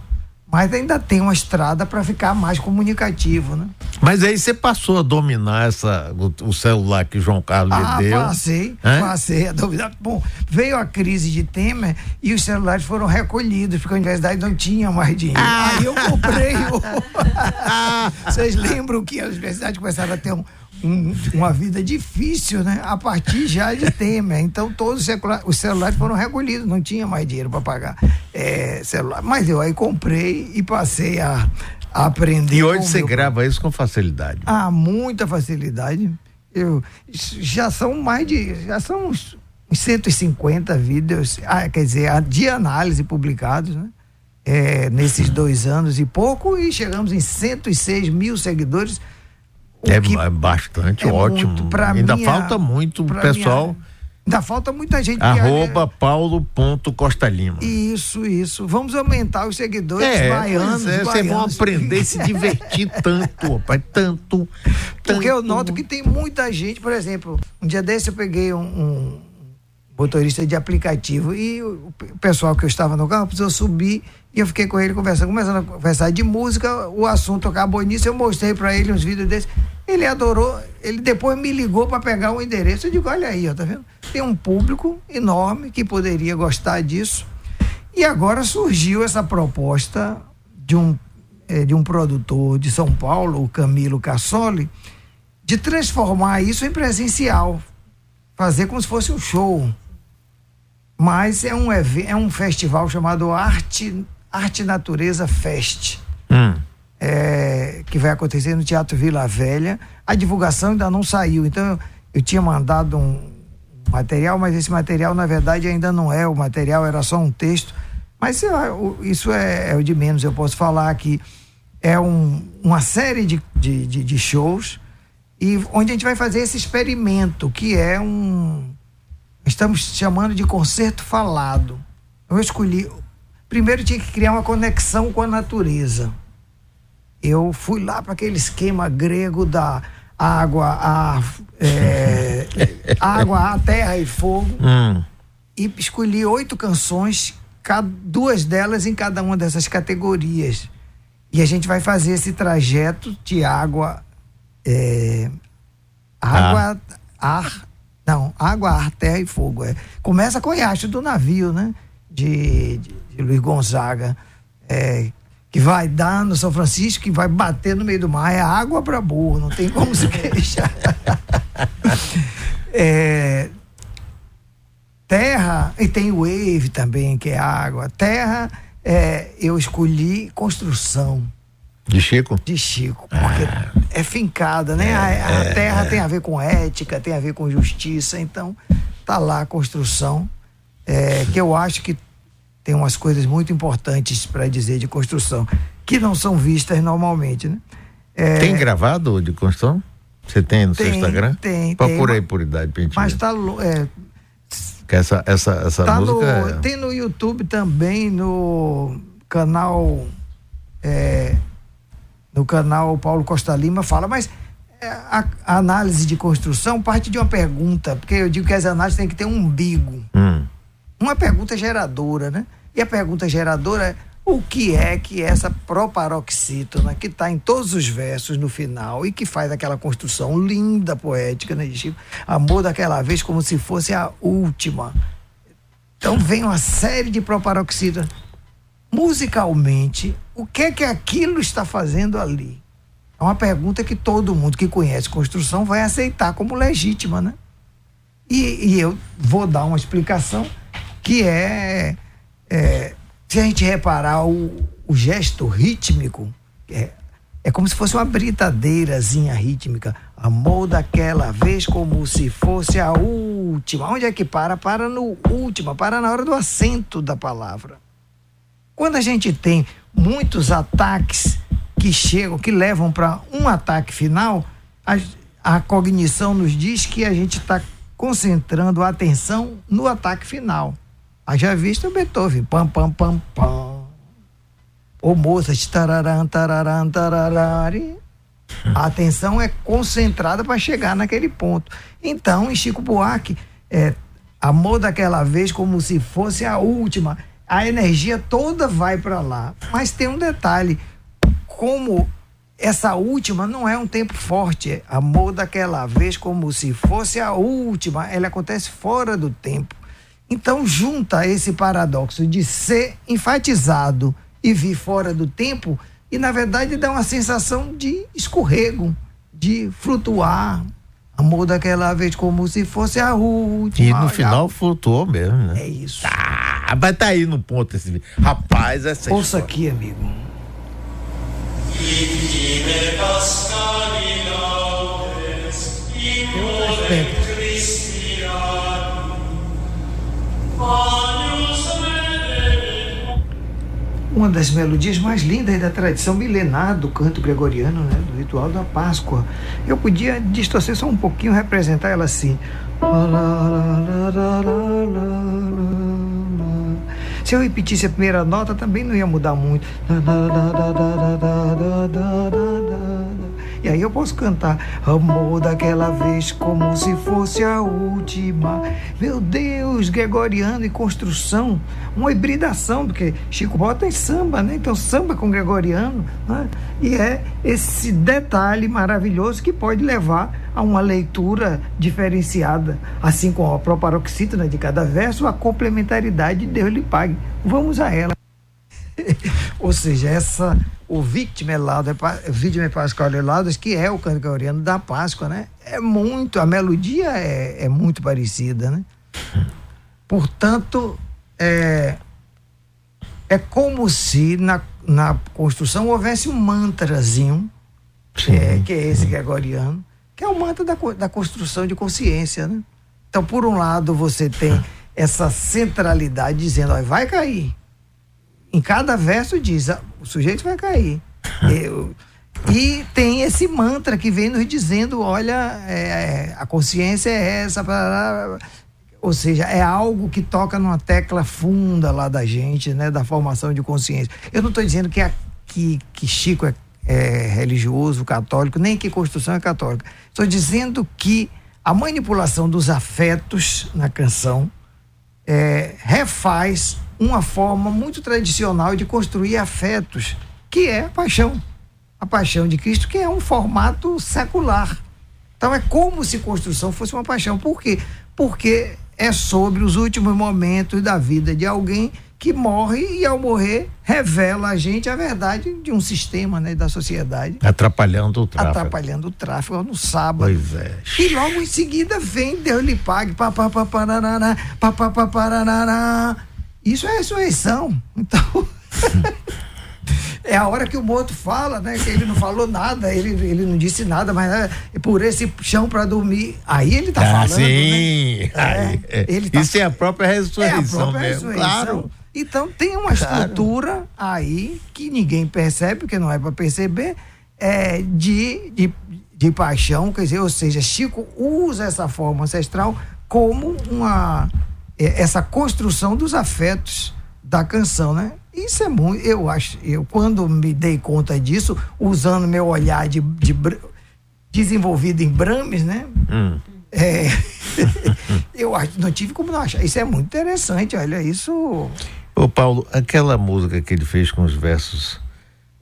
mas ainda tem uma estrada para ficar mais comunicativo, né? Mas aí você passou a dominar essa, o, o celular que o João Carlos ah, lhe deu. Passei, Hã? passei a dominar. Bom, veio a crise de Temer e os celulares foram recolhidos, porque a universidade não tinha mais dinheiro. Ah. Aí eu comprei o. Vocês lembram que as universidades começaram a ter um um, uma vida difícil, né? A partir já de Temer. Então todos os, celulares foram recolhidos, não tinha mais dinheiro para pagar é, celular. Mas eu aí comprei e passei a, a aprender. E hoje você meu... grava isso com facilidade? Ah, muita facilidade. Eu, já são mais de. Já são uns, uns 150 vídeos, ah, quer dizer, de análise publicados, né? É, nesses dois anos e pouco, e chegamos em 106 mil seguidores é, bastante é ótimo. Ainda minha, falta muito pessoal. Minha, ainda falta muita gente. Arroba é... paulo.costa Lima. Isso, isso. Vamos aumentar os seguidores é, baianos. É, vocês vão aprender a se divertir tanto, rapaz, tanto, tanto. Porque eu noto que tem muita gente, por exemplo, um dia desse eu peguei um, um motorista de aplicativo e o pessoal que eu estava no carro precisou subir e eu fiquei com ele conversando, começando a conversar de música, o assunto acabou nisso, eu mostrei para ele uns vídeos desses. Ele adorou, ele depois me ligou para pegar o endereço. Eu digo: olha aí, ó, tá vendo? Tem um público enorme que poderia gostar disso. E agora surgiu essa proposta de um, é, de um produtor de São Paulo, o Camilo Cassoli, de transformar isso em presencial. Fazer como se fosse um show. Mas é um, é um festival chamado Arte, Arte Natureza Fest. Hum é, que vai acontecer no Teatro Vila Velha. A divulgação ainda não saiu, então eu, eu tinha mandado um material, mas esse material na verdade ainda não é o material, era só um texto. Mas isso é, é o de menos, eu posso falar que é um, uma série de, de, de, de shows e onde a gente vai fazer esse experimento, que é um. Estamos chamando de concerto falado. Eu escolhi. Primeiro tinha que criar uma conexão com a natureza eu fui lá para aquele esquema grego da água, a, é, água, terra e fogo. Hum. E escolhi oito canções, duas delas em cada uma dessas categorias. E a gente vai fazer esse trajeto de água, é, água, ah. ar, não, água, ar, terra e fogo. É. Começa com o riacho do navio, né? De, de, de Luiz Gonzaga. É, que vai dar no São Francisco, que vai bater no meio do mar, é água para burro, não tem como se queixar. é, terra, e tem wave também, que é água. Terra, é, eu escolhi construção. De Chico? De Chico, porque ah. é fincada, né? É, a, a é, terra é. tem a ver com ética, tem a ver com justiça, então tá lá a construção, é, que eu acho que tem umas coisas muito importantes para dizer de construção, que não são vistas normalmente, né? É... Tem gravado de construção? Você tem no seu Tem, Instagram? tem, Procura tem. aí por idade pra gente Mas ver. tá, é, essa, essa, essa tá música no, é- tem no YouTube também, no canal é, no canal Paulo Costa Lima fala, mas é, a, a análise de construção parte de uma pergunta, porque eu digo que as análises têm que ter um umbigo. Hum. Uma pergunta geradora, né? E a pergunta geradora é o que é que essa proparoxítona que está em todos os versos no final e que faz aquela construção linda, poética, né, Chico? Amor daquela vez como se fosse a última. Então vem uma série de proparoxítonas. Musicalmente, o que é que aquilo está fazendo ali? É uma pergunta que todo mundo que conhece construção vai aceitar como legítima, né? E, e eu vou dar uma explicação que é, é, se a gente reparar o, o gesto rítmico, é, é como se fosse uma britadeirazinha rítmica. Amor daquela vez como se fosse a última. Onde é que para? Para no última, para na hora do acento da palavra. Quando a gente tem muitos ataques que chegam, que levam para um ataque final, a, a cognição nos diz que a gente está concentrando a atenção no ataque final. Haja visto o Beethoven, pam, pam, pam, pam. Ou Mozart, tararam, tararam, tararari. A atenção é concentrada para chegar naquele ponto. Então, em Chico Buarque, é, amor daquela vez como se fosse a última. A energia toda vai para lá. Mas tem um detalhe: como essa última não é um tempo forte, é amor daquela vez como se fosse a última, ela acontece fora do tempo. Então junta esse paradoxo de ser enfatizado e vir fora do tempo e na verdade dá uma sensação de escorrego, de flutuar. Amor daquela vez como se fosse a última. E no final flutuou mesmo, né? É isso. Ah, mas tá aí no ponto esse vídeo. Rapaz, essa Ouça história. aqui, amigo. Uma das melodias mais lindas da tradição milenar do canto gregoriano, né, do ritual da Páscoa. Eu podia distorcer só um pouquinho, representar ela assim. Se eu repetisse a primeira nota, também não ia mudar muito. E aí eu posso cantar Amor daquela vez como se fosse a última. Meu Deus, gregoriano e construção, uma hibridação, porque Chico bota em samba, né? Então samba com gregoriano, né? E é esse detalhe maravilhoso que pode levar a uma leitura diferenciada, assim como a proparoxítona de cada verso, a complementaridade de Deus lhe pague. Vamos a ela. Ou seja, essa o Victime Lauda, Victime Pascal Laudas, que é o canto gregoriano da Páscoa, né? É muito, a melodia é, é muito parecida, né? Portanto, é, é como se na, na construção houvesse um mantrazinho, é, que é esse gregoriano, que é o mantra da, da construção de consciência, né? Então, por um lado, você tem essa centralidade dizendo, ó, vai cair. Em cada verso diz, ah, o sujeito vai cair. Eu- e tem esse mantra que vem nos dizendo, olha, é, a consciência é essa, parará. ou seja, é algo que toca numa tecla funda lá da gente, né, da formação de consciência. Eu não estou dizendo que, a- que, que Chico é, é religioso, católico, nem que construção é católica. Estou dizendo que a manipulação dos afetos na canção é, refaz uma forma muito tradicional de construir afetos, que é a paixão. A paixão de Cristo, que é um formato secular. Então é como se construção fosse uma paixão. Por quê? Porque é sobre os últimos momentos da vida de alguém que morre e ao morrer revela a gente a verdade de um sistema, né, da sociedade, Atrapalhando o tráfego. atrapalhando o tráfego no sábado. Pois é. E logo em seguida vem Deus lhe pague. Pá, pá, Isso é ressurreição. Então. É a hora que o morto fala, né? Que ele não falou nada, ele, ele não disse nada, mas é por esse chão para dormir. Aí ele tá Ah, falando. né? sim. Aí, é. ele tá- Isso é a própria É a ressurreição própria mesmo. ressurreição. Claro. Então tem uma Claro. estrutura aí que ninguém percebe, porque não é para perceber, é, de, de, de paixão, quer dizer, ou seja, Chico usa essa forma ancestral como uma essa construção dos afetos da canção, né? Isso é muito, eu acho, eu quando me dei conta disso, usando meu olhar de, de desenvolvido em Brahms, né? Hum. É, eu acho, não tive como não achar. Isso é muito interessante, olha, isso. Ô Paulo, aquela música que ele fez com os versos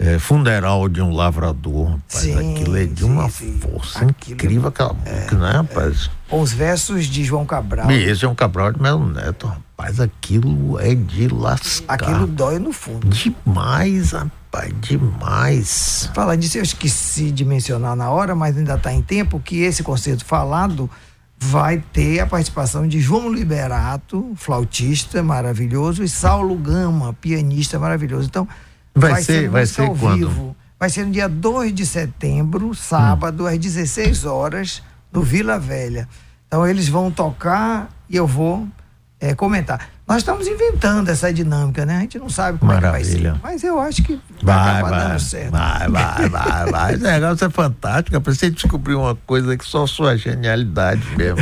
é, Funeral de um Lavrador, rapaz, sim, aquilo é de uma sim. força incrível aquela é, música, né, rapaz? É. Os versos de João Cabral. E esse João Cabral de Melo Neto, rapaz, aquilo é de lascar. Aquilo dói no fundo. Demais, rapaz, demais. Falar disso, eu esqueci de mencionar na hora, mas ainda está em tempo, que esse concerto falado vai ter a participação de João Liberato, flautista maravilhoso, e Saulo Gama, pianista maravilhoso. Então, vai, vai ser, vai ser ao quando? vivo. Vai ser no dia 2 de setembro, sábado, hum. às 16 horas, no Vila Velha. Então eles vão tocar e eu vou é, comentar. Nós estamos inventando essa dinâmica, né? A gente não sabe como Maravilha. é que vai ser. Mas eu acho que vai, vai, vai certo. Vai, vai, vai, vai. Esse negócio é fantástico. Para você descobrir uma coisa que só sua genialidade mesmo.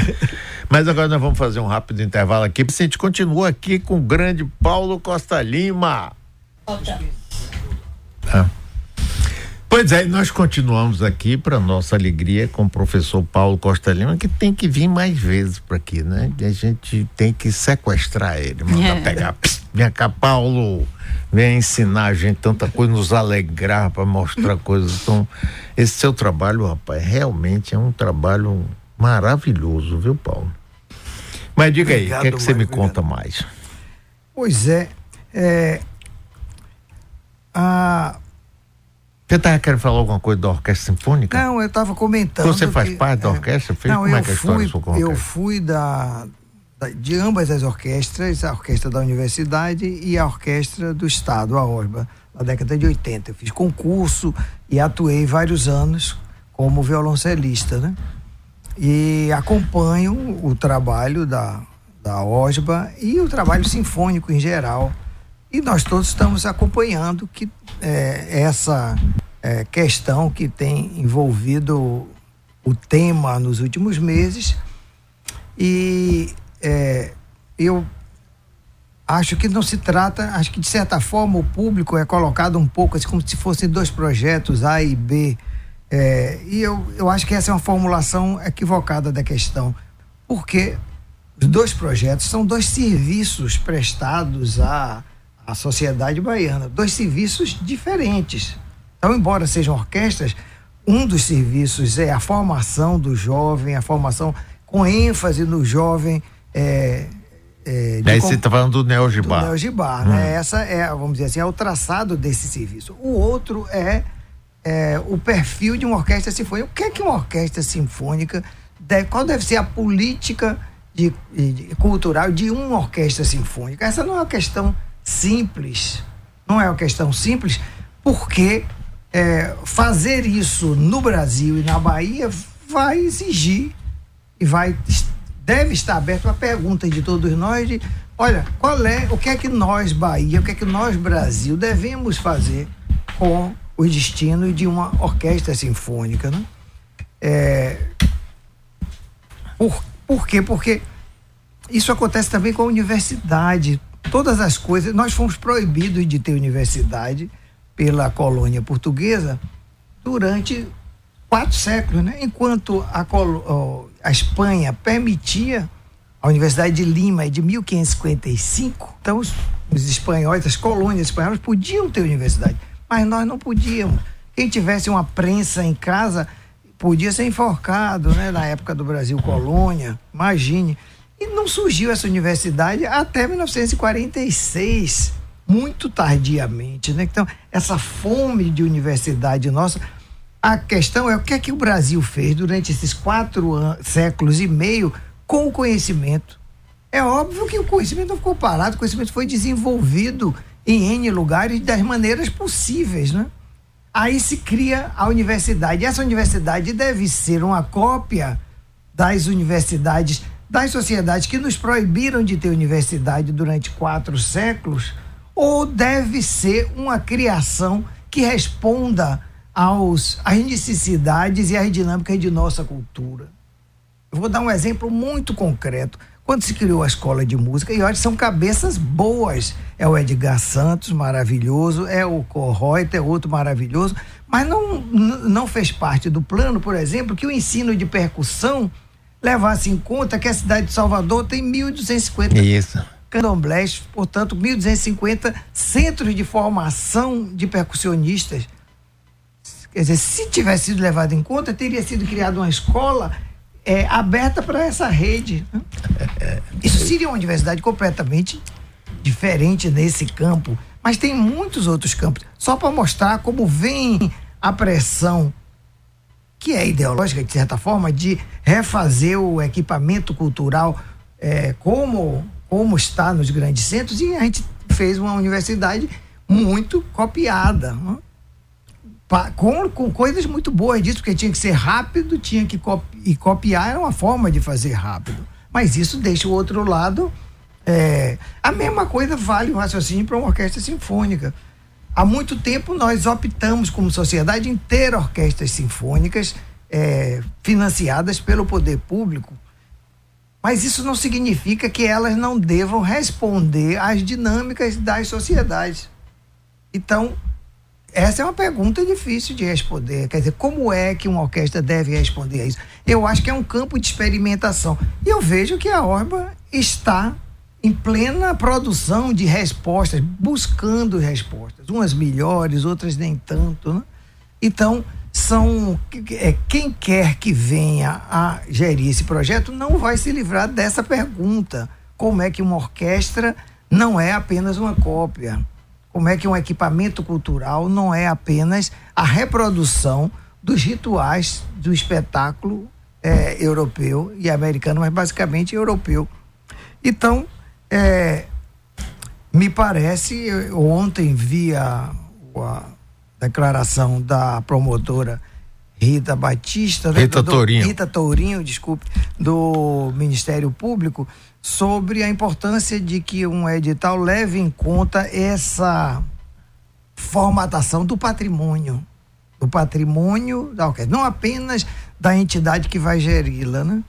Mas agora nós vamos fazer um rápido intervalo aqui. A gente continua aqui com o grande Paulo Costa Lima. Volta. Ah. Pois é, nós continuamos aqui, para nossa alegria, com o professor Paulo Costa Lima, que tem que vir mais vezes para aqui, né? A gente tem que sequestrar ele, mandar é. pegar. Pss, vem cá, Paulo, vem ensinar a gente tanta coisa, nos alegrar para mostrar coisas. Então, esse seu trabalho, rapaz, realmente é um trabalho maravilhoso, viu, Paulo? Mas diga obrigado, aí, o que é que você me obrigado. conta mais? Pois é, é a você estava querendo falar alguma coisa da orquestra sinfônica? Não, eu estava comentando. Você faz que, parte da é, orquestra? Fez? Não, Como é que é a história fui, Eu fui da, da, de ambas as orquestras, a orquestra da universidade e a orquestra do estado, a Orba, na década de 80. Eu fiz concurso e atuei vários anos como violoncelista, né? E acompanho o trabalho da, da OSBA e o trabalho sinfônico em geral. E nós todos estamos acompanhando que é, essa é, questão que tem envolvido o tema nos últimos meses. E é, eu acho que não se trata, acho que de certa forma o público é colocado um pouco assim, como se fossem dois projetos A e B. É, e eu, eu acho que essa é uma formulação equivocada da questão porque os dois projetos são dois serviços prestados a a sociedade baiana. Dois serviços diferentes. Então, embora sejam orquestras, um dos serviços é a formação do jovem, a formação com ênfase no jovem. É, é, Daí você está falando do Neogibar. Do Neogibar, né? hum. né? Essa é, vamos dizer assim, é o traçado desse serviço. O outro é, é o perfil de uma orquestra sinfônica. O que é que uma orquestra sinfônica deve, qual deve ser a política de, de, cultural de uma orquestra sinfônica? Essa não é uma questão simples. Não é uma questão simples, porque é, fazer isso no Brasil e na Bahia vai exigir e vai deve estar aberto a pergunta de todos nós de, olha, qual é, o que é que nós Bahia, o que é que nós Brasil devemos fazer com o destino de uma orquestra sinfônica, né? É, por, por quê? Porque isso acontece também com a universidade todas as coisas. Nós fomos proibidos de ter universidade pela colônia portuguesa durante quatro séculos, né? Enquanto a, a Espanha permitia a Universidade de Lima é de 1555, então os, os espanhóis, as colônias espanholas podiam ter universidade, mas nós não podíamos. Quem tivesse uma prensa em casa podia ser enforcado, né? Na época do Brasil colônia, imagine. E não surgiu essa universidade até 1946, muito tardiamente. Né? Então, essa fome de universidade nossa. A questão é o que é que o Brasil fez durante esses quatro anos, séculos e meio com o conhecimento. É óbvio que o conhecimento não ficou parado, o conhecimento foi desenvolvido em N lugares das maneiras possíveis, né? Aí se cria a universidade. Essa universidade deve ser uma cópia das universidades das sociedades que nos proibiram de ter universidade durante quatro séculos, ou deve ser uma criação que responda aos, às necessidades e às dinâmicas de nossa cultura. Eu vou dar um exemplo muito concreto. Quando se criou a escola de música, e olha, são cabeças boas. É o Edgar Santos, maravilhoso, é o Correuter, outro maravilhoso, mas não, não fez parte do plano, por exemplo, que o ensino de percussão levasse em conta que a cidade de Salvador tem 1.250 Isso. candomblés, portanto, 1.250 centros de formação de percussionistas. Quer dizer, se tivesse sido levado em conta, teria sido criada uma escola é, aberta para essa rede. Né? Isso seria uma universidade completamente diferente nesse campo, mas tem muitos outros campos. Só para mostrar como vem a pressão, que é ideológica, de certa forma, de refazer o equipamento cultural é, como, como está nos grandes centros, e a gente fez uma universidade muito copiada. Né? com, com coisas muito boas disso, porque tinha que ser rápido, tinha que copi e copiar era uma forma de fazer rápido. Mas isso deixa o outro lado. É, a mesma coisa vale o raciocínio para uma orquestra sinfônica. Há muito tempo nós optamos, como sociedade, em ter orquestras sinfônicas é, financiadas pelo poder público. Mas isso não significa que elas não devam responder às dinâmicas das sociedades. Então, essa é uma pergunta difícil de responder. Quer dizer, como é que uma orquestra deve responder a isso? Eu acho que é um campo de experimentação. E eu vejo que a Orba está em plena produção de respostas, buscando respostas. Umas melhores, outras nem tanto. Né? Então, são é, quem quer que venha a gerir esse projeto não vai se livrar dessa pergunta. Como é que uma orquestra não é apenas uma cópia? como é que um equipamento cultural não é apenas a reprodução dos rituais do espetáculo é, europeu e americano, mas basicamente europeu. Então, é, me parece, ontem vi a, a, declaração da promotora Rita Batista, né, Rita do, Tourinho. Rita Tourinho, desculpe, do Ministério Público, sobre a importância de que um edital leve em conta essa formatação do patrimônio, do patrimônio da orquestra, não apenas da entidade que vai geri-la, né?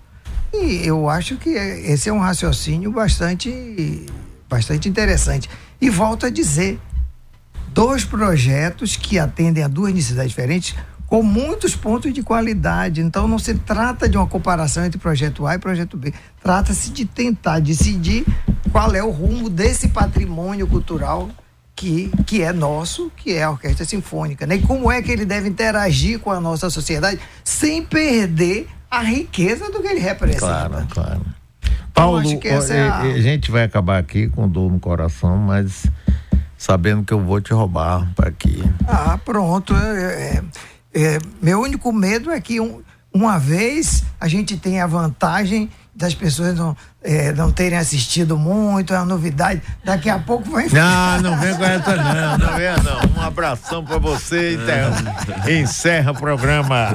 E eu acho que esse é um raciocínio bastante, bastante interessante. E volto a dizer, dois projetos que atendem a duas necessidades diferentes, com muitos pontos de qualidade. Então não se trata de uma comparação entre projeto A e projeto B. Trata-se de tentar decidir qual é o rumo desse patrimônio cultural que, que é nosso, que é a Orquestra Sinfônica. Né? E como é que ele deve interagir com a nossa sociedade sem perder a riqueza do que ele representa. Claro, claro. Paulo, então, é a... a gente vai acabar aqui com dor no coração, mas sabendo que eu vou te roubar para aqui. Ah, pronto. É, é, é, meu único medo é que um, uma vez a gente tem a vantagem das pessoas não, é, não terem assistido muito, é uma novidade. Daqui a pouco vai Não, não vem com essa não, não vem não. Um abração para você e encerra o programa.